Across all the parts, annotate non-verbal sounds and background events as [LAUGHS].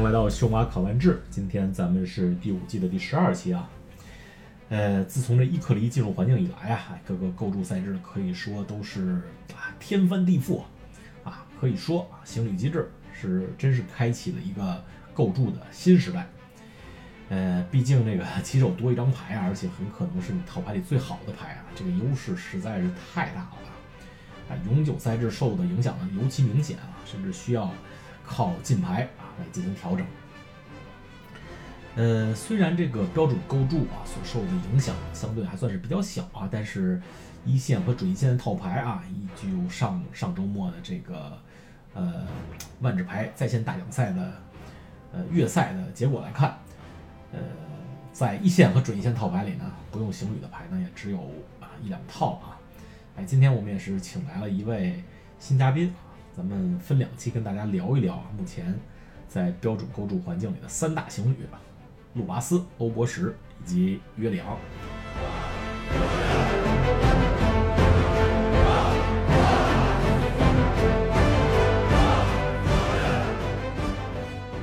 迎来到秀马考完制，今天咱们是第五季的第十二期啊。呃，自从这伊克离进入环境以来啊，各个构筑赛制可以说都是啊天翻地覆啊，可以说啊行旅机制是真是开启了一个构筑的新时代。呃，毕竟这个棋手多一张牌啊，而且很可能是你套牌里最好的牌啊，这个优势实在是太大了啊！永久赛制受的影响呢尤其明显啊，甚至需要靠进牌来进行调整。呃，虽然这个标准构筑啊所受的影响相对还算是比较小啊，但是一线和准一线的套牌啊，依据上上周末的这个呃万智牌在线大奖赛的呃月赛的结果来看。呃，在一线和准一线套牌里呢，不用行旅的牌呢也只有啊一两套啊。哎，今天我们也是请来了一位新嘉宾，咱们分两期跟大家聊一聊，目前在标准构筑环境里的三大行旅：路巴斯、欧博什以及约里昂。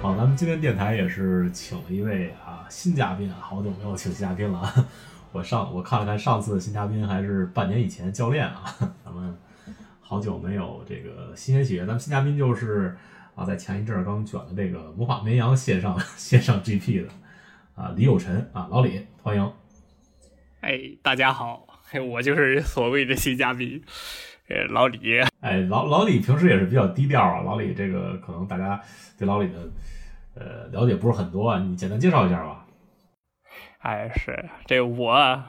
好，咱们今天电台也是请了一位啊新嘉宾啊，好久没有请新嘉宾了啊。我上我看了看上次的新嘉宾还是半年以前教练啊，[LAUGHS] 咱们好久没有这个新鲜血液。咱们新嘉宾就是啊，在前一阵刚卷的这个魔法绵羊线上 [LAUGHS] 线上 GP 的啊李有辰啊老李，欢迎。哎，大家好，我就是所谓的新嘉宾，呃老李。哎老老李平时也是比较低调啊，老李这个可能大家对老李的。呃，了解不是很多啊，你简单介绍一下吧。哎，是这我，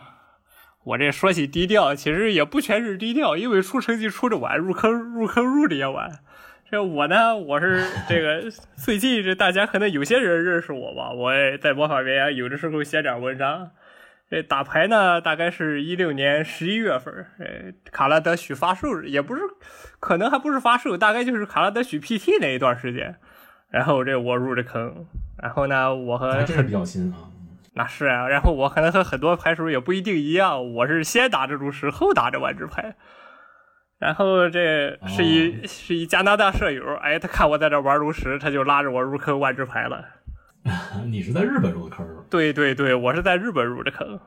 我这说起低调，其实也不全是低调，因为出成绩出的晚，入坑入坑入的也晚。这我呢，我是这个 [LAUGHS] 最近这大家可能有些人认识我吧，我也在魔法边有的时候写点文章。这打牌呢，大概是一六年十一月份，呃，卡拉德许发售，也不是，可能还不是发售，大概就是卡拉德许 PT 那一段时间。然后这我入的坑，然后呢，我和这是比较新啊，那是啊，然后我可能和很多牌手也不一定一样，我是先打这炉石，后打这万智牌，然后这是一是一加拿大舍友，哎，他看我在这玩炉石，他就拉着我入坑万智牌了。[LAUGHS] 你是在日本入的坑？对对对，我是在日本入的坑。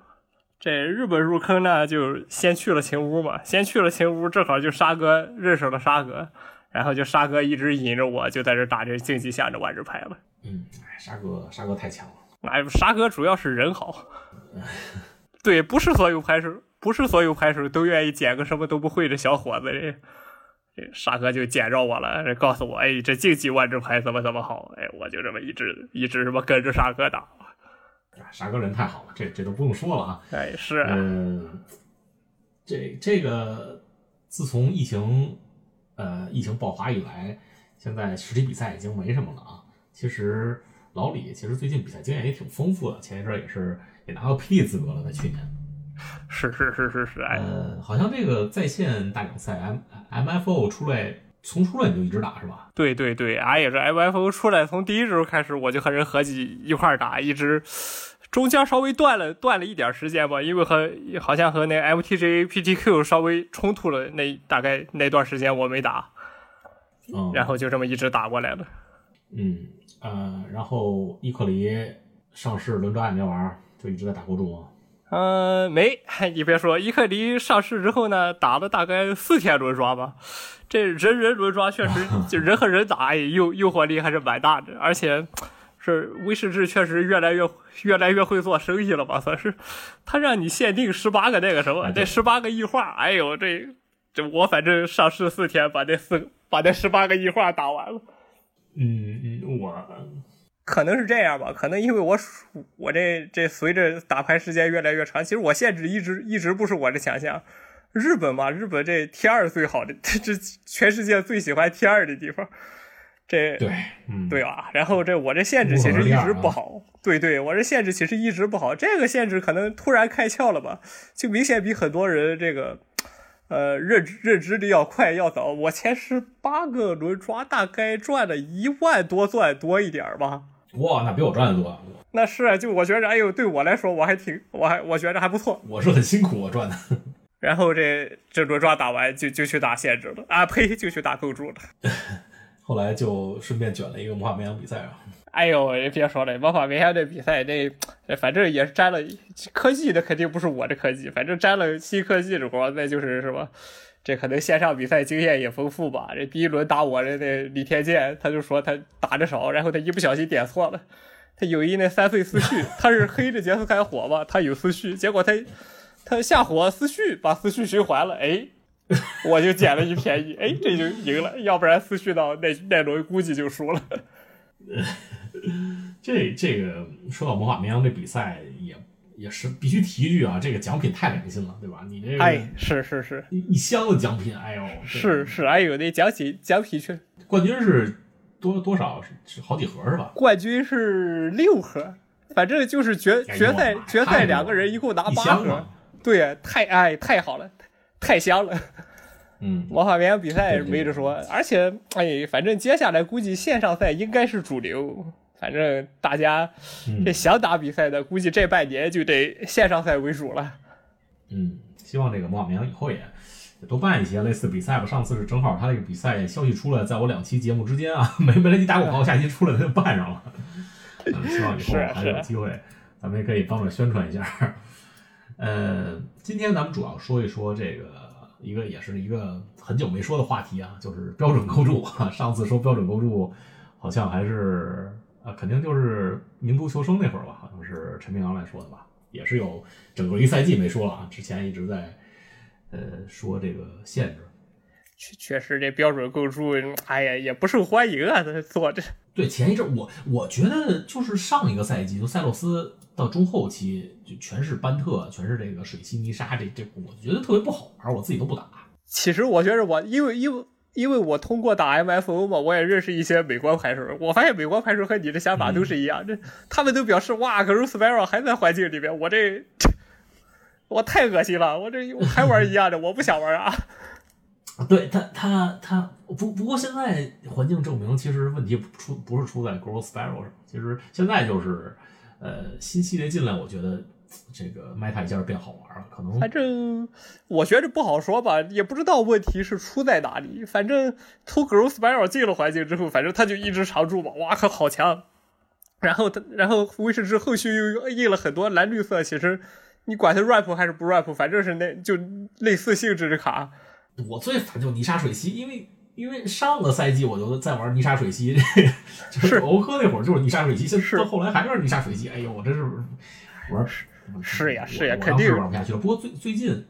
这日本入坑呢，就先去了秦屋嘛，先去了秦屋，正好就沙哥认识了沙哥。然后就沙哥一直引着我，就在这打这竞技线的万智牌了。嗯，沙哥，沙哥太强了。哎，沙哥主要是人好。[LAUGHS] 对，不是所有牌手，不是所有牌手都愿意捡个什么都不会的小伙子。这，这沙哥就捡着我了，这告诉我，哎，这竞技万智牌怎么怎么好。哎，我就这么一直一直什么跟着沙哥打。沙哥人太好了，这这都不用说了啊。哎，是。嗯，这这个自从疫情。呃，疫情爆发以来，现在实体比赛已经没什么了啊。其实老李其实最近比赛经验也挺丰富的，前一阵也是也拿到 P 资格了，在去年。[LAUGHS] 是是是是是，呃，好像这个在线大奖赛 M M F O 出来，从出来你就一直打是吧？对对对，俺也是 M F O 出来，从第一周开始我就和人合计一块打，一直。中间稍微断了断了一点时间吧，因为和好像和那 MTG PTQ 稍微冲突了，那大概那段时间我没打，然后就这么一直打过来了。嗯呃，然后伊克里上市轮抓也没玩，就一直在打国主。嗯，没，你别说，伊克里上市之后呢，打了大概四天轮抓吧。这人人轮抓确实就人和人打，哎诱诱惑力还是蛮大的，而且。是威士治确实越来越越来越会做生意了吧？算是，他让你限定十八个那个什么，这十八个异化，哎呦，这这我反正上市四天把这四把这十八个异化打完了。嗯嗯，我可能是这样吧，可能因为我我这这随着打牌时间越来越长，其实我限制一直一直不是我的强项。日本嘛，日本这 T 二最好的，[LAUGHS] 这全世界最喜欢 T 二的地方。这对，嗯，对吧？然后这我这限制其实一直不好，对对，我这限制其实一直不好。这个限制可能突然开窍了吧？就明显比很多人这个，呃，认认知的要快要早。我前十八个轮抓大概赚了一万多钻多一点吧。哇，那比我赚的多。那是啊，就我觉着，哎呦，对我来说我还挺，我还我觉着还不错。我是很辛苦，我赚的。然后这这轮抓打完就就去打限制了啊，呸，就去打构筑了。[LAUGHS] 后来就顺便卷了一个魔法绵羊比赛啊。哎呦，也别说了，魔法绵羊这比赛，这反正也是沾了科技的，肯定不是我的科技，反正沾了新科技的光，那就是什么，这可能线上比赛经验也丰富吧。这第一轮打我的那李天健，他就说他打的少，然后他一不小心点错了，他有一那三岁思绪，他是黑着杰斯开火嘛，他有思绪，结果他他下火思绪把思绪循环了，哎。[LAUGHS] 我就捡了一便宜，哎，这就赢了，要不然思绪到那那轮估计就输了。[LAUGHS] 这这个说到魔法绵羊这比赛，也也是必须提一句啊，这个奖品太良心了，对吧？你这哎，是是是，一一箱子奖品，哎呦，是是，哎呦，那奖品奖品去，冠军是多多少？是是好几盒是吧？冠军是六盒，反正就是决决赛决赛两个人一共拿八盒，对，太哎太好了。太香了，嗯，魔法绵羊比赛没得说，而且哎，反正接下来估计线上赛应该是主流，反正大家这想打比赛的，估计这半年就得线上赛为主了。嗯，希望这个魔法绵羊以后也多办一些类似比赛吧。上次是正好他那个比赛消息出来，在我两期节目之间啊，[LAUGHS] 没没来及打广告，下期出来他就办上了。[LAUGHS] 希望以后还有机会，咱们也可以帮着宣传一下。呃，今天咱们主要说一说这个一个也是一个很久没说的话题啊，就是标准构筑。上次说标准构筑，好像还是啊，肯定就是民族求生那会儿吧，好像是陈明阳来说的吧，也是有整个一赛季没说了啊。之前一直在呃说这个限制，确确实这标准构筑，哎呀也不受欢迎啊，[LAUGHS] 做这。对，前一阵我我觉得就是上一个赛季，就塞洛斯。到中后期就全是班特，全是这个水系泥沙，这这我觉得特别不好玩，我自己都不打。其实我觉得我因为因为因为我通过打 MFO 嘛，我也认识一些美国牌手，我发现美国牌手和你的想法都是一样，这他们都表示哇，可是 Spiral 还在环境里面，我这 [LAUGHS] 我太恶心了，我这我还玩一样的，我不想玩啊。对他他他不不过现在环境证明，其实问题出不是出在 Grow Spiral 上，其实现在就是。呃，新系列进来，我觉得这个 meta 一下变好玩了。可能反正我觉着不好说吧，也不知道问题是出在哪里。反正从 g r o w Spiral 进了环境之后，反正他就一直常驻嘛，哇，靠好强！然后他，然后威士之后续又印了很多蓝绿色，其实你管它 rap 还是不 rap，反正是那就类似性质的卡。我最烦就泥沙水系，因为。因为上个赛季我就在玩泥沙水系，[LAUGHS] 就是欧科那会儿就是泥沙水系，现到后来还是泥沙水系。哎呦，我真是玩是呀是呀，肯定是玩不下去了。不过最最近，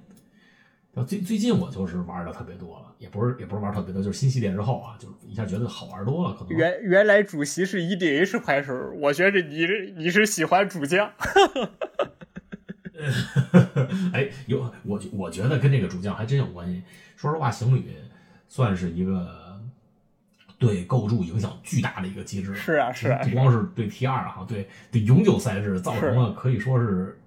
最最近我就是玩的特别多了，也不是也不是玩特别多，就是新系列之后啊，就一下觉得好玩多了。可能原原来主席是 EDH 牌手，我觉着你你是喜欢主将。[LAUGHS] [LAUGHS] 哎，有我我觉得跟这个主将还真有关系。说实话，行旅。算是一个对构筑影响巨大的一个机制，是啊，是啊，不光是对 T 二哈，对对永久赛制造成了可以说是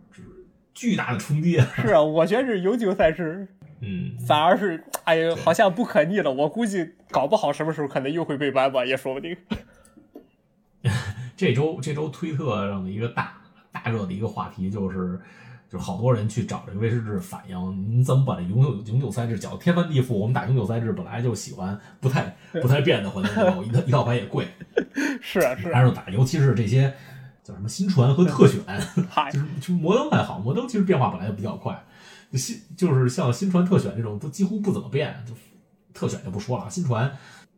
巨大的冲击。[LAUGHS] 是啊，我觉得是永久赛制，嗯，反而是哎呀，好像不可逆了。我估计搞不好什么时候可能又会被 ban 吧，也说不定。[LAUGHS] 这周这周推特上的一个大大热的一个话题就是。就好多人去找这个威士忌反映，你怎么把这永久永久赛制搅得天翻地覆？我们打永久赛制本来就喜欢不太不太变的环境一套一套牌也贵，[LAUGHS] 是啊是，还是打，尤其是这些叫什么新传和特选，[LAUGHS] 就是就摩登还好，摩登其实变化本来就比较快，新就是像新传特选这种都几乎不怎么变，就特选就不说了，新传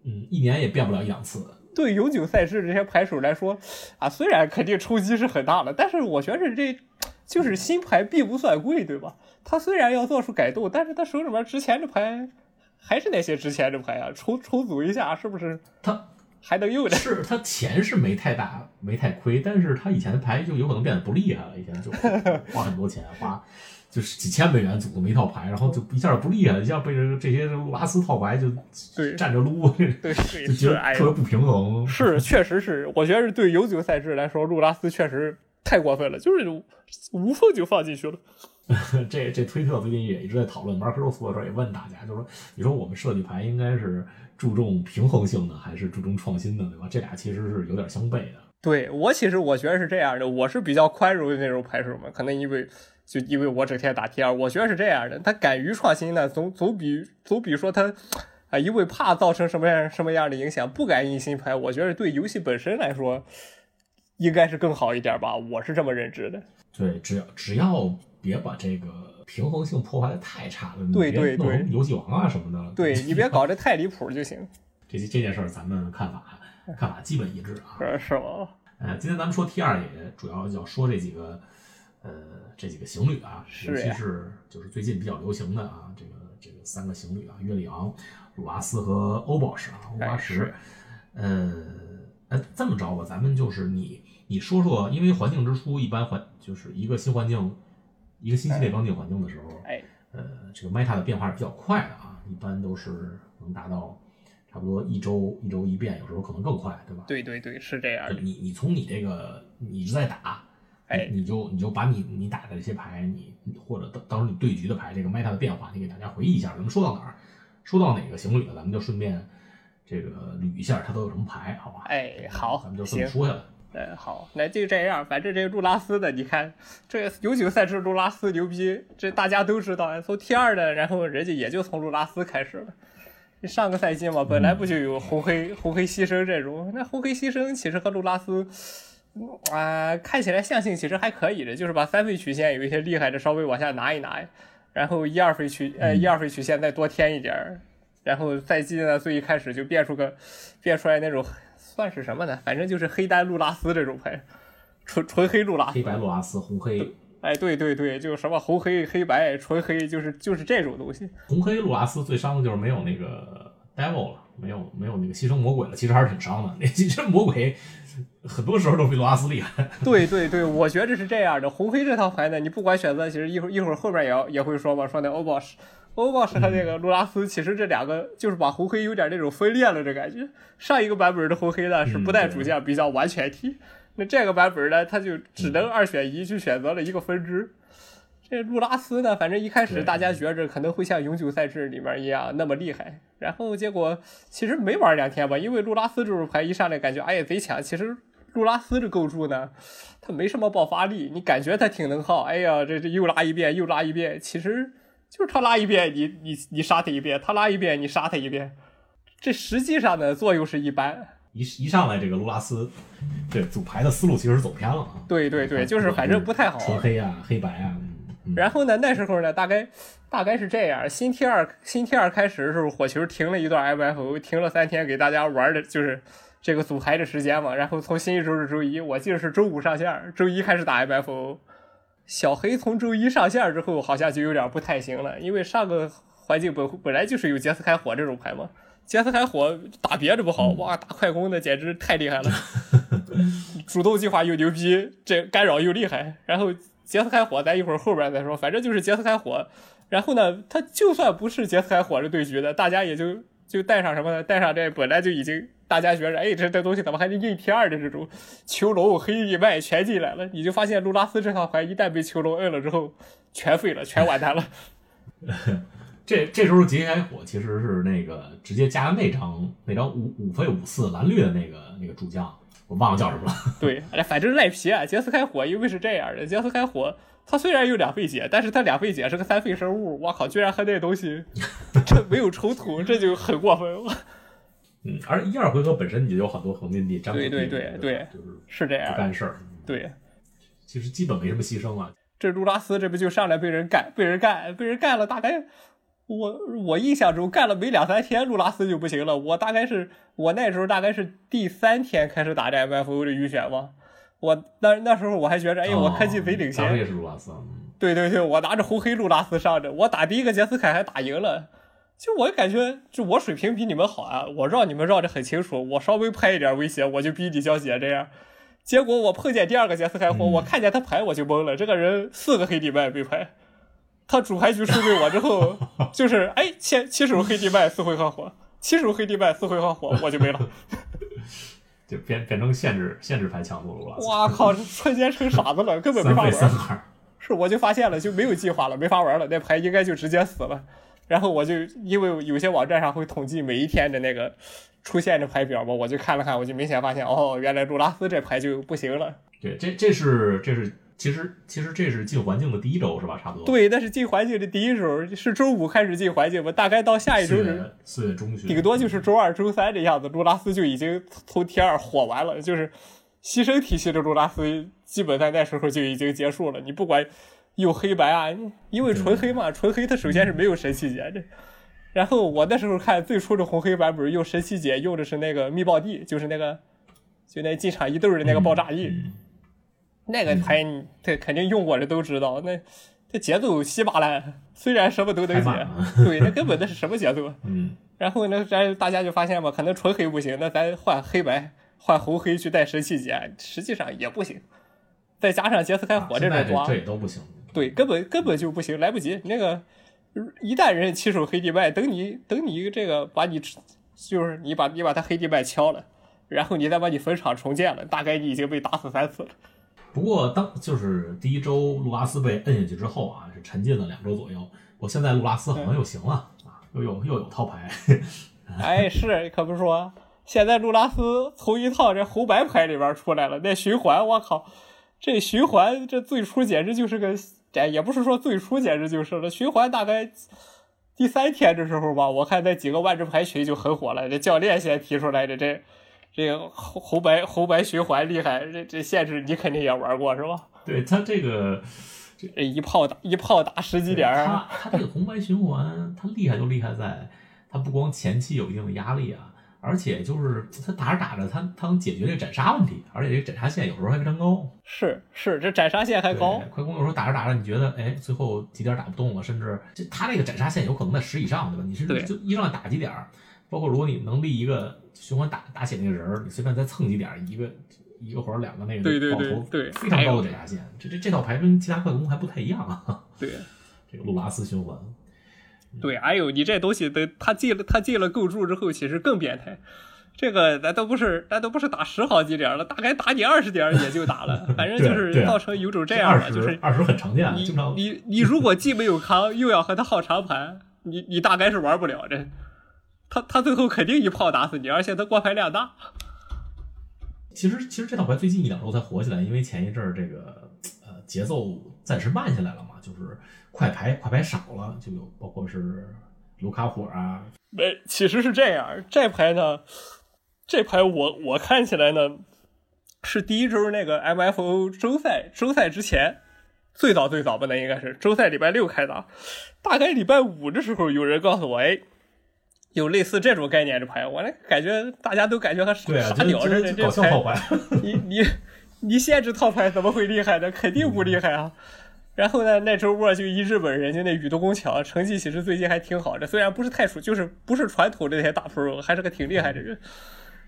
嗯一年也变不了一两次。对永久赛事这些牌手来说啊，虽然肯定冲击是很大的，但是我觉得这。就是新牌并不算贵，对吧？他虽然要做出改动，但是他手里面值钱的牌还是那些值钱的牌啊，重重组一下是不是？他还能用的。是他钱是没太大，没太亏，但是他以前的牌就有可能变得不厉害了。以前就 [LAUGHS] 花很多钱，花就是几千美元组这么一套牌，然后就一下不厉害，一下被这这些拉斯套牌就站着撸，对，就觉得特别不平衡。是，确实是，我觉得是对永久赛制来说，路拉斯确实。太过分了，就是无缝就放进去了。[LAUGHS] 这这推特最近也一直在讨论，马克罗斯的时候也问大家，就是说，你说我们设计牌应该是注重平衡性的，还是注重创新的，对吧？这俩其实是有点相悖的。对我其实我觉得是这样的，我是比较宽容的那种牌手嘛，可能因为就因为我整天打 T 二，我觉得是这样的，他敢于创新呢，总总比总比说他。啊，因为怕造成什么样什么样的影响，不敢印新牌。我觉得对游戏本身来说，应该是更好一点吧，我是这么认知的。对，只要只要别把这个平衡性破坏的太差了，对对对，游戏王啊什么的，对 [LAUGHS] 你别搞得太离谱就行。这这件事儿，咱们看法看法基本一致啊。是吗？呃，今天咱们说 T 二也主要要说这几个呃这几个行旅啊，尤其是就是最近比较流行的啊，这个这个三个行旅啊，约里昂、鲁阿斯和欧宝石啊，欧巴石。呃，呃，这么着吧，咱们就是你你说说，因为环境之初一般环就是一个新环境，一个新系列刚进环境的时候，哎，呃，这个 meta 的变化是比较快的啊，一般都是能达到。差不多一周一周一变，有时候可能更快，对吧？对对对，是这样。你你从你这个你一直在打，哎，你就你就把你你打的这些牌，你或者当当时你对局的牌，这个 meta 的变化，你给大家回忆一下。咱们说到哪儿，说到哪个行旅了，咱们就顺便这个捋一下它都有什么牌，好吧？哎，好，咱们就这么说下来。嗯，好，那就这样。反正这个路拉斯的，你看这有几个赛制路拉斯牛逼，这大家都知道。从 T 二的，然后人家也就从路拉斯开始了。上个赛季嘛，本来不就有红黑红黑牺牲这种？那红黑牺牲其实和路拉斯，啊，看起来象性其实还可以的，就是把三费曲线有一些厉害的稍微往下拿一拿，然后一二费曲呃一二费曲线再多添一点，然后赛季呢最一开始就变出个变出来那种算是什么呢？反正就是黑单路拉斯这种牌，[LAUGHS] 纯纯黑路拉斯，黑白路拉斯红黑。哎，对对对，就是什么红黑黑白纯黑，就是就是这种东西。红黑路拉斯最伤的就是没有那个 devil 了，没有没有那个牺牲魔鬼了，其实还是挺伤的。[LAUGHS] 那牺牲魔鬼很多时候都比路拉斯厉害。对对对，我觉得是这样的。红黑这套牌呢，你不管选择，其实一会儿一会儿后边也要也会说嘛，说那欧宝石欧宝石和那个路拉斯，其实这两个就是把红黑有点那种分裂了这感觉。上一个版本的红黑呢是不带主将，比较完全体。那这个版本呢，他就只能二选一，去选择了一个分支。这路拉斯呢，反正一开始大家觉着可能会像永久赛制里面一样那么厉害，然后结果其实没玩两天吧，因为路拉斯这种牌一上来感觉哎呀贼强。其实路拉斯这构筑呢，它没什么爆发力，你感觉它挺能耗。哎呀，这这又拉一遍又拉一遍，其实就是他拉一遍你你你杀他一遍，他拉一遍你杀他一遍，这实际上呢作用是一般。一一上来，这个卢拉斯，对组牌的思路其实走偏了啊。对对对，就是反正不太好。纯黑啊，黑白啊。然后呢，那时候呢，大概大概是这样。新 T 二新 T 二开始的时候，火球停了一段 MFO，停了三天，给大家玩的就是这个组牌的时间嘛。然后从新一周日周一，我记得是周五上线，周一开始打 MFO。小黑从周一上线之后，好像就有点不太行了，因为上个环境本本来就是有杰斯开火这种牌嘛。杰斯开火打别的不好，哇，打快攻的简直太厉害了，主动计划又牛逼，这干扰又厉害。然后杰斯开火，咱一会儿后边再说，反正就是杰斯开火。然后呢，他就算不是杰斯开火这对局的，大家也就就带上什么呢？带上这本来就已经大家觉着，哎，这这东西怎么还能印 T 二的这种囚笼黑翼麦全进来了？你就发现路拉斯这套牌一旦被囚笼摁了之后，全废了，全完蛋了。[LAUGHS] 这这时候劫开火其实是那个直接加那张那张五五费五四蓝绿的那个那个主将，我忘了叫什么了。对，反正赖皮啊！杰斯开火因为是这样的，杰斯开火他虽然有两费解，但是他两费解是个三费生物，我靠，居然和那东西 [LAUGHS] 这没有冲突，这就很过分了。嗯，而一二回合本身你就有很多横金地，对对对对，就是是这样不干事儿。对，其实基本没什么牺牲啊。这卢拉斯这不就上来被人干，被人干，被人干了，大概。我我印象中干了没两三天，路拉斯就不行了。我大概是我那时候大概是第三天开始打这 MFO 的预选嘛。我那那时候我还觉着，哎我科技贼领先。也是路拉斯。对对对，我拿着红黑路拉斯上着，我打第一个杰斯凯还打赢了。就我感觉，就我水平比你们好啊，我绕你们绕的很清楚。我稍微拍一点威胁，我就逼你交血这样。结果我碰见第二个杰斯凯火，我看见他牌我就懵了。这个人四个黑地麦被拍。他主牌局输给我之后，就是哎，七七手黑地麦四回合火，七手黑地麦四回合火，我就没了，就变变成限制限制牌强度了。哇靠，瞬间成傻子了，根本没法玩。是，我就发现了，就没有计划了，没法玩了，那牌应该就直接死了。然后我就因为有些网站上会统计每一天的那个出现的牌表嘛，我就看了看，我就明显发现，哦，原来露拉斯这牌就不行了。对，这这是这是其实其实这是进环境的第一周是吧？差不多。对，那是进环境的第一周，是周五开始进环境吧？大概到下一周是四月中旬，顶多就是周二、周三这样子。路拉斯就已经从 T 二火完了，就是牺牲体系的路拉斯，基本在那时候就已经结束了。你不管用黑白啊，因为纯黑嘛，纯黑它首先是没有神奇解这。然后我那时候看最初的红黑版本用神奇姐用的是那个密爆地，就是那个就那进场一对的那个爆炸翼。那个牌，他肯定用过的都知道，那这节奏稀巴烂，虽然什么都能解，对，那根本那是什么节奏？[LAUGHS] 嗯。然后呢，咱大家就发现吧，可能纯黑不行，那咱换黑白，换红黑去带神器解，实际上也不行。再加上杰斯开火这种抓，这也都不行。对，根本根本就不行，来不及。那个一旦人起手黑地脉，等你等你这个把你就是你把你把他黑地脉敲了，然后你再把你坟场重建了，大概你已经被打死三次了。不过，当就是第一周路拉斯被摁下去之后啊，是沉浸了两周左右。我现在路拉斯好像又行了啊，又有又有套牌。[LAUGHS] 哎，是可不说，现在路拉斯从一套这红白牌里边出来了。那循环，我靠，这循环这最初简直就是个，哎也不是说最初简直就是了。循环大概第三天的时候吧，我看那几个万智牌群就很火了。这教练先提出来的这。这个红红白红白循环厉害，这这限制你肯定也玩过是吧？对他这个这一炮打一炮打十几点他他这个红白循环，他厉害就厉害在，他不光前期有一定的压力啊，而且就是他打着打着，他他能解决这个斩杀问题，而且这个斩杀线有时候还非常高。是是，这斩杀线还高。快攻有时候打着打着，你觉得哎，最后几点打不动了，甚至这他这个斩杀线有可能在十以上，对吧？你是就一上来打几点？包括如果你能立一个循环打打血那个人儿，你随便再蹭几点，一个一个或者两个那个爆头，对非常高的斩杀线。这这这套牌跟其他快攻还不太一样啊。[LAUGHS] 对，这个路拉斯循环。对，哎呦，你这东西等他进了他进了构筑之后，其实更变态。这个咱都不是咱都不是打十好几点了，大概打你二十点也就打了，[LAUGHS] 反正就是造成有种这样的，就是二十很常见。你你你如果既没有康，又要和他耗长盘，你你大概是玩不了这。他他最后肯定一炮打死你，而且他挂牌量大。其实其实这套牌最近一两周才火起来，因为前一阵儿这个呃节奏暂时慢下来了嘛，就是快牌快牌少了，就有包括是卢卡火啊。没，其实是这样，这牌呢，这牌我我看起来呢，是第一周那个 MFO 周赛周赛之前，最早最早吧，那应该是周赛礼拜六开打，大概礼拜五的时候，有人告诉我，哎。有类似这种概念的牌，我那感觉大家都感觉他傻屌似的。搞笑套牌，[LAUGHS] 你你你限制套牌怎么会厉害呢？肯定不厉害啊。然后呢，那周末就一日本人家那宇多宫强成绩其实最近还挺好的，虽然不是太熟，就是不是传统的那些大 pro，还是个挺厉害的人。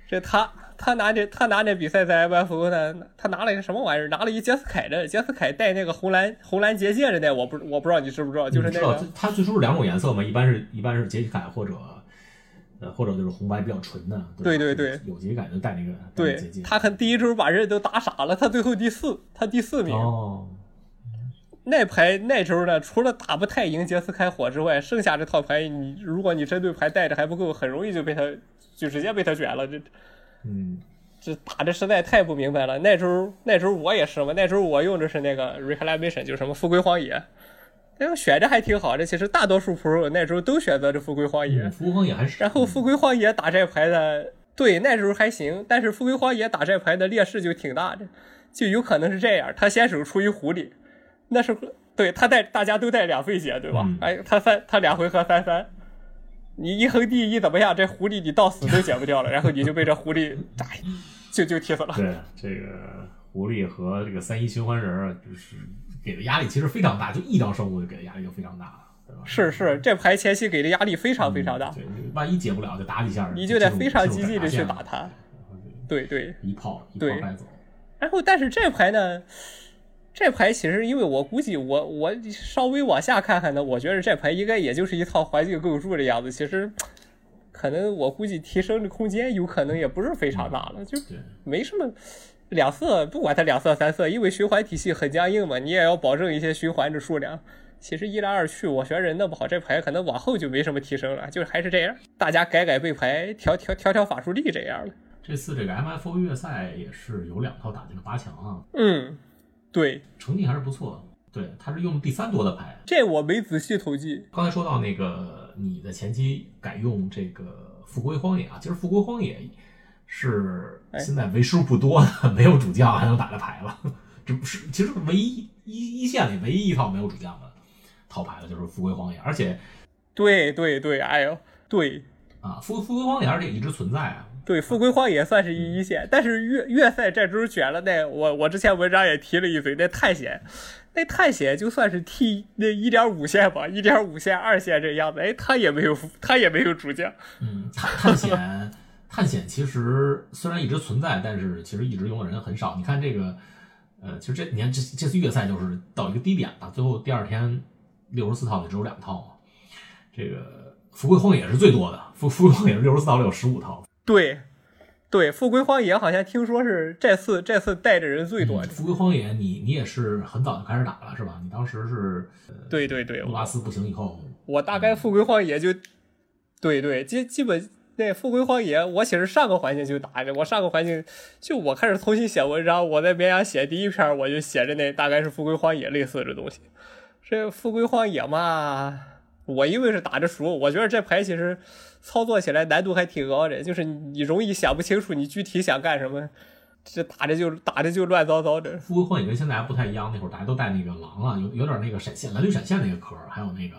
这他他拿那他拿那比赛在 MFO 呢，他拿了一个什么玩意儿？拿了一杰斯凯的，杰斯凯带那个红蓝红蓝结界的那，我不我不知道你知不知道？就是那个他最初是两种颜色嘛，一般是一般是杰斯凯或者。呃，或者就是红白比较纯的，对对对，有节感就带那个。对，他看第一周把人都打傻了，他最后第四，他第四名。哦。那牌那周呢，除了打不太赢杰斯开火之外，剩下这套牌，你如果你针对牌带着还不够，很容易就被他就直接被他卷了。这，嗯，这打的实在太不明白了。那周那周我也是嘛，那周我用的是那个 reclamation，就是什么富贵荒野。那个选着还挺好的，其实大多数 pro 那时候都选择这富贵荒野。富贵荒野还是。然后富贵荒野打这牌的，对，那时候还行。但是富贵荒野打这牌的劣势就挺大的，就有可能是这样：他先手出一狐狸，那时候对他带大家都带两费血，对吧？哎，他三他两回合三三，你一横地一怎么样？这狐狸你到死都解不掉了，然后你就被这狐狸打，就就踢死了。对，这个狐狸和这个三一循环人就是。给的压力其实非常大，就一张生物就给的压力就非常大，对吧？是是，这牌前期给的压力非常非常大。对，万一解不了就打几下，你就得非常积极的去打他。对对，一炮一炮带走。然后，但是这牌呢，这牌其实因为我估计我我稍微往下看看呢，我觉得这牌应该也就是一套环境构筑的样子。其实可能我估计提升的空间有可能也不是非常大了，就没什么。两色不管它两色三色，因为循环体系很僵硬嘛，你也要保证一些循环的数量。其实一来二去，我觉人弄不好这牌可能往后就没什么提升了，就还是这样，大家改改背牌，调调调调法术力这样了。这次这个 MFO 月赛也是有两套打进了八强啊。嗯，对，成绩还是不错。对，他是用第三多的牌。这我没仔细统计。刚才说到那个你的前期改用这个富贵荒野啊，其实富贵荒野是现在为数不多的没有主将还能打的牌了。[LAUGHS] 这不是，其实唯一一一线里唯一一套没有主将的套牌了，就是富贵荒野。而且，对对对，哎呦，对啊，富富贵荒野而且一直存在啊。对，富贵荒野算是一一线，但是越越赛这周选了那我我之前文章也提了一嘴，那探险。那探险就算是 T 那一点五线吧，一点五线二线这样子，哎，他也没有他也没有主将。嗯，探探险探险其实虽然一直存在，但是其实一直用的人很少。你看这个，呃，其实这你看这这次月赛就是到一个低点了，最后第二天六十四套里只有两套嘛。这个富贵荒野是最多的，富富贵荒野是六十四套里有十五套。对。对，富贵荒野好像听说是这次这次带着人最多。富贵荒野，你你也是很早就开始打了是吧？你当时是对对对，乌拉斯不行以后，我大概富贵荒野就对对基基本那富贵荒野，我其实上个环境就打着，我上个环境就我开始重新写文章，我在绵阳写第一篇，我就写着那大概是富贵荒野类似的东西。这富贵荒野嘛，我因为是打着熟，我觉得这牌其实。操作起来难度还挺高的，就是你容易想不清楚你具体想干什么，这打着就打着就乱糟糟的。富贵荒野跟现在还不太一样，那会儿大家都带那个狼啊，有有点那个闪现蓝绿闪现那个壳，还有那个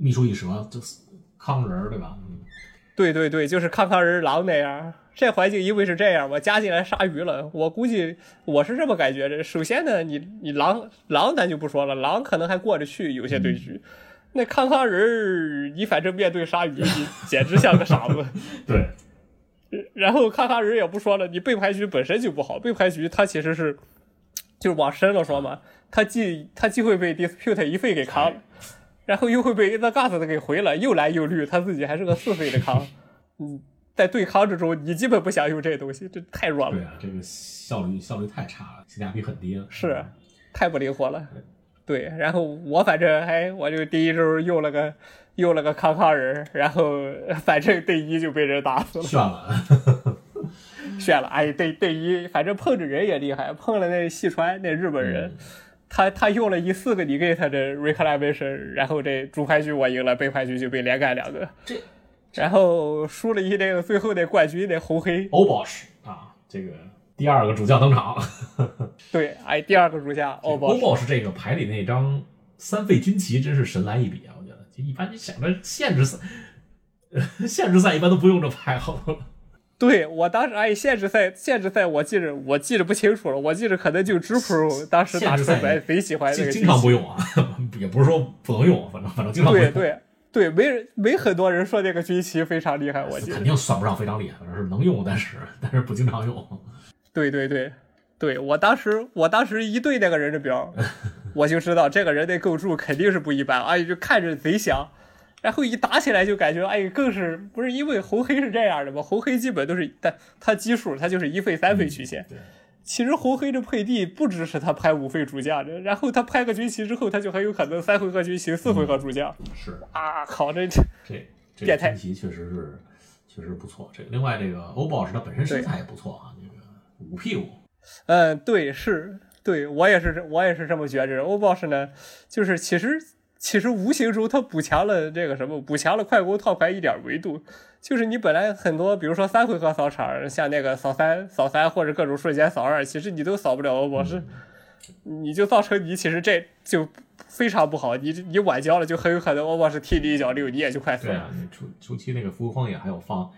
秘书一蛇，就是康人对吧？对对对，就是康康人狼那样。这环境因为是这样，我加进来鲨鱼了。我估计我是这么感觉的。首先呢，你你狼狼咱就不说了，狼可能还过得去有些对局。那康康人，你反正面对鲨鱼，你简直像个傻子。[LAUGHS] 对。[LAUGHS] 然后康康人也不说了，你背牌局本身就不好，背牌局它其实是，就是往深了说嘛，它既它既会被 dispute 一费给扛，然后又会被 the gas 的给回了，又蓝又绿，他自己还是个四费的康。[LAUGHS] 嗯，在对抗之中，你基本不想用这东西，这太软了。对啊，这个效率效率太差了，性价比很低了。是，太不灵活了。对，然后我反正还我就第一周用了个用了个康康人，然后反正队一就被人打死了，炫了，[LAUGHS] 炫了！哎，队队一反正碰着人也厉害，碰了那细川那日本人，他他用了一四个你给他的 reclamation，然后这主牌局我赢了，背牌局就被连干两个，这然后输了一那个最后那冠军那红黑欧宝石啊，这个。第二个主将登场，[LAUGHS] 对，哎，第二个主将欧欧宝是这个牌里那张三费军旗，真是神来一笔啊！我觉得，就一般你想着限制赛，限制赛一般都不用这牌，好多。对我当时哎，限制赛，限制赛，我记着，我记着不清楚了，我记着可能就直普当时打出来贼喜欢那个，经常不用啊，也不是说不能用，反正反正经常不用。对对对，没人没很多人说那个军旗非常厉害，我记肯定算不上非常厉害，反正是能用，但是但是不经常用。对对对，对我当时我当时一对那个人的表，[LAUGHS] 我就知道这个人那构筑肯定是不一般，哎，就看着贼香，然后一打起来就感觉哎，更是不是因为红黑是这样的吗？红黑基本都是，但它基数它就是一费三费曲线。其实红黑的配地不支持他拍五费主将的，然后他拍个军旗之后，他就很有可能三回合军旗，四回合主将。是啊，靠这这这这军旗确实是确实不错。这另外这个欧宝石他本身身材也不错啊。五屁股，嗯，对，是，对我也是，我也是这么觉着。欧 boss 呢，就是其实其实无形中他补强了这个什么，补强了快攻套牌一点维度。就是你本来很多，比如说三回合扫场，像那个扫三扫三或者各种瞬间扫二，其实你都扫不了欧 boss，你就造成你其实这就非常不好。你你晚交了，就很有可能欧 boss 踢你一脚六，你也就快死了。对啊，你初初期那个浮荒野还有放。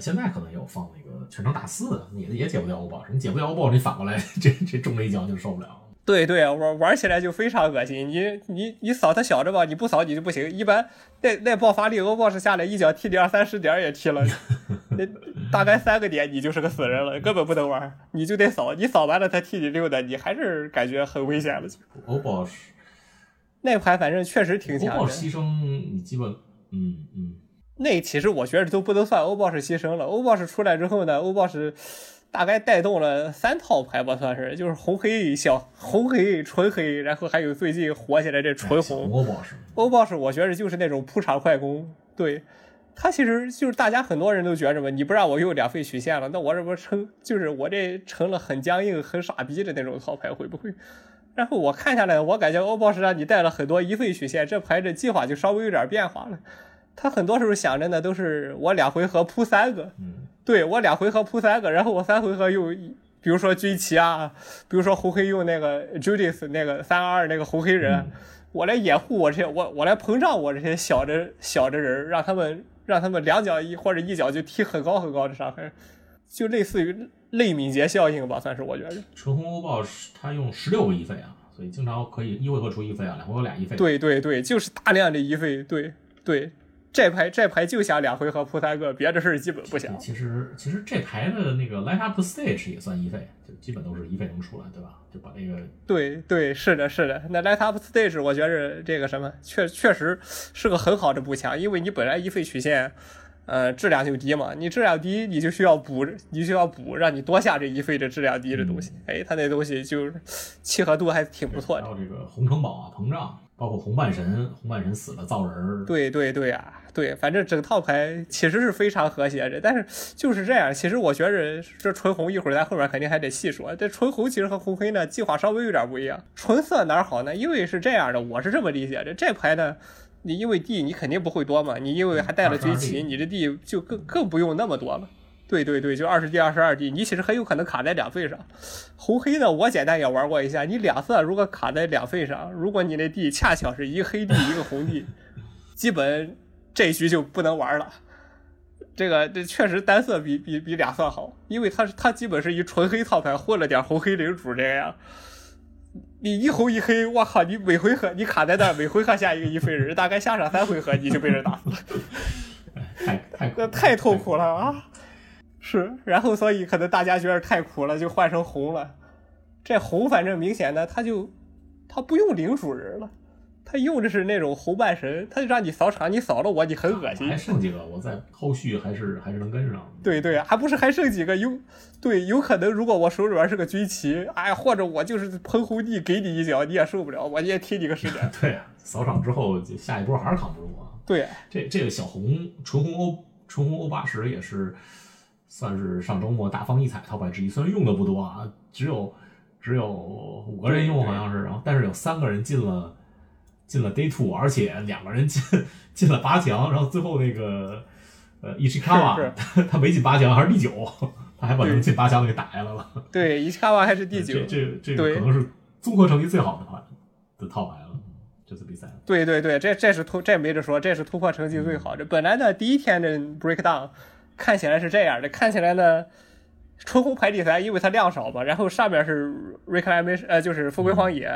现在可能也有放那个全程打四，你也解不掉欧宝石，你解不掉欧宝石，你反过来 [LAUGHS] 这这中了一脚就受不了。对对啊，玩玩起来就非常恶心。你你你扫他小着吧，你不扫你就不行。一般那那爆发力欧 boss 下来一脚踢你二三十点也踢了，[LAUGHS] 那大概三个点你就是个死人了，根本不能玩，你就得扫。你扫完了他踢你六的，你还是感觉很危险了。欧 boss 那盘反正确实挺强。牺牲你基本嗯嗯。那其实我觉得都不能算欧 boss 牺牲了。欧 boss 出来之后呢，欧 boss 大概带动了三套牌吧，算是就是红黑小红黑纯黑，然后还有最近火起来这纯红。欧 boss，欧 boss 我觉得就是那种铺场快攻。对，他其实就是大家很多人都觉着嘛，你不让我用两费曲线了，那我这不成就是我这成了很僵硬、很傻逼的那种套牌，会不会？然后我看下来，我感觉欧宝石让你带了很多一费曲线，这牌的计划就稍微有点变化了。他很多时候想着呢，都是我两回合铺三个，对我两回合扑三个，然后我三回合用，比如说军旗啊，比如说红黑用那个 Judith 那个三二那个红黑人，我来掩护我这些，我我来膨胀我这些小的小的人，让他们让他们两脚一或者一脚就踢很高很高的伤害，就类似于类敏捷效应吧，算是我觉得。纯红欧豹他用十六个一费啊，所以经常可以一回合出一费啊，两回合俩一费。对对对，就是大量的一费，对对。这牌这牌就想两回合扑三个，别的事儿基本不想。其实其实这牌的那个 light up stage 也算一费，就基本都是一费能出来，对吧？就把那个对对是的是的，那 light up stage 我觉着这个什么确确实是个很好的步枪，因为你本来一费曲线，呃质量就低嘛，你质量低你就需要补，你需要补让你多下这一费的质量低的东西，哎，它那东西就契合度还挺不错的。还有这个红城堡啊，膨胀。包括红半神，红半神死了造人儿。对对对啊，对，反正整套牌其实是非常和谐的。但是就是这样，其实我觉着这纯红一会儿在后面肯定还得细说。这纯红其实和红黑呢计划稍微有点不一样。纯色哪儿好呢？因为是这样的，我是这么理解的。这牌呢，你因为地你肯定不会多嘛，你因为还带了军旗，你这地就更更不用那么多了。对对对，就二十 D 二十二 D，你其实很有可能卡在两费上。红黑呢，我简单也玩过一下，你两色如果卡在两费上，如果你那地恰巧是一个黑地一个红地，基本这一局就不能玩了。这个这确实单色比比比俩色好，因为它是它基本是一纯黑套牌混了点红黑领主这样。你一红一黑，我靠，你每回合你卡在那，每回合下一个一费人，大概下上三回合你就被人打死了，太太那太痛苦了啊！是，然后所以可能大家觉得太苦了，就换成红了。这红反正明显的，他就他不用领主人了，他用的是那种红半神，他就让你扫场，你扫了我，你很恶心。还剩几个？我在后续还是还是能跟上。对对，还不是还剩几个？有对，有可能如果我手里边是个军旗，哎，或者我就是喷红地给你一脚，你也受不了，我也踢你个十点。[LAUGHS] 对，扫场之后下一波还是扛不住啊。对，这这个小红纯红欧纯红欧八十也是。算是上周末大放异彩套牌之一，虽然用的不多啊，只有只有五个人用好像是，然后但是有三个人进了进了 day two，而且两个人进进了八强，然后最后那个呃伊奇卡瓦他没进八强还是第九，他还把能进八强的给打下来了。对，伊奇卡瓦还是第九，这这可能是综合成绩最好的牌的套牌了，这次比赛。对对对，这这是突这没得说，这是突破成绩最好这。本来呢第一天的 breakdown。看起来是这样的，看起来呢，春红排第三，因为它量少嘛。然后上面是 reclamation，呃，就是富贵荒野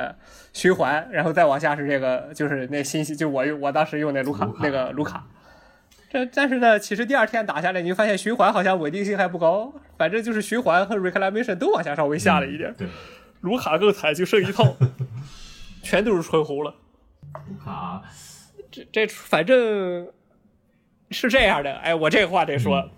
循环，然后再往下是这个，就是那信息，就我用我当时用那卢卡那个卢卡。这但是呢，其实第二天打下来，你就发现循环好像稳定性还不高，反正就是循环和 reclamation 都往下稍微下了一点。对，卢卡更惨，就剩一套，全都是春红了。卢卡，这这反正。是这样的，哎，我这话得说，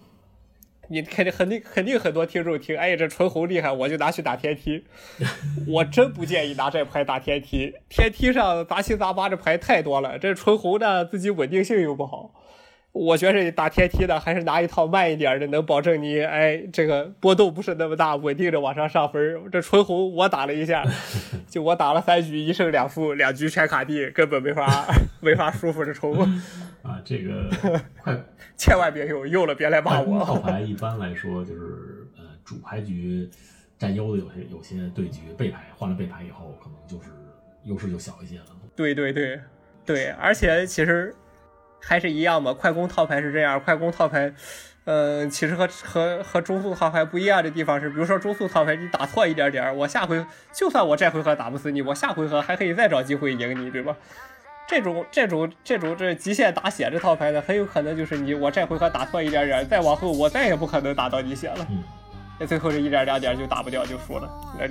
你肯定肯定肯定很多听众听，哎，这纯红厉害，我就拿去打天梯。[LAUGHS] 我真不建议拿这牌打天梯，天梯上杂七杂八的牌太多了，这纯红的自己稳定性又不好。我觉着打天梯的还是拿一套慢一点的，能保证你哎这个波动不是那么大，稳定的往上上分。这纯红我打了一下，[LAUGHS] 就我打了三局一胜两负，两局全卡地，根本没法没法舒服着冲。[LAUGHS] 啊，这个 [LAUGHS] 快千万别用，用了别来骂我。套牌 [LAUGHS] 一般来说就是呃主牌局占优的有些有些对局背牌换了背牌以后，可能就是优势就小一些了。对对对对，而且其实。还是一样嘛，快攻套牌是这样。快攻套牌，嗯，其实和和和中速套牌不一样的地方是，比如说中速套牌，你打错一点点，我下回就算我这回合打不死你，我下回合还可以再找机会赢你，对吧？这种这种这种这极限打血这套牌呢，很有可能就是你我这回合打错一点点，再往后我再也不可能打到你血了。那最后这一点两点就打不掉就输了。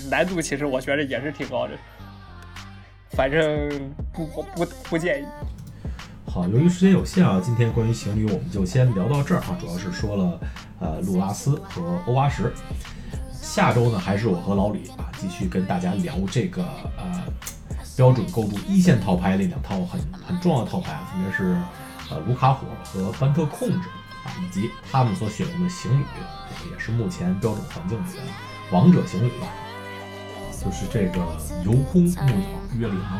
难度其实我觉得也是挺高的，反正不不不建议。好，由于时间有限啊，今天关于情侣我们就先聊到这儿啊，主要是说了呃路拉斯和欧巴什。下周呢，还是我和老李啊继续跟大家聊这个呃标准构筑一线套牌那两套很很重要的套牌，分别是呃卢卡火和班特控制啊，以及他们所选用的行旅，也是目前标准环境里的王者行旅吧，就是这个游空木鸟约里昂。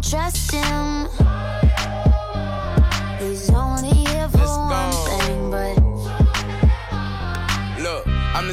Trust him.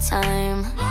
Time.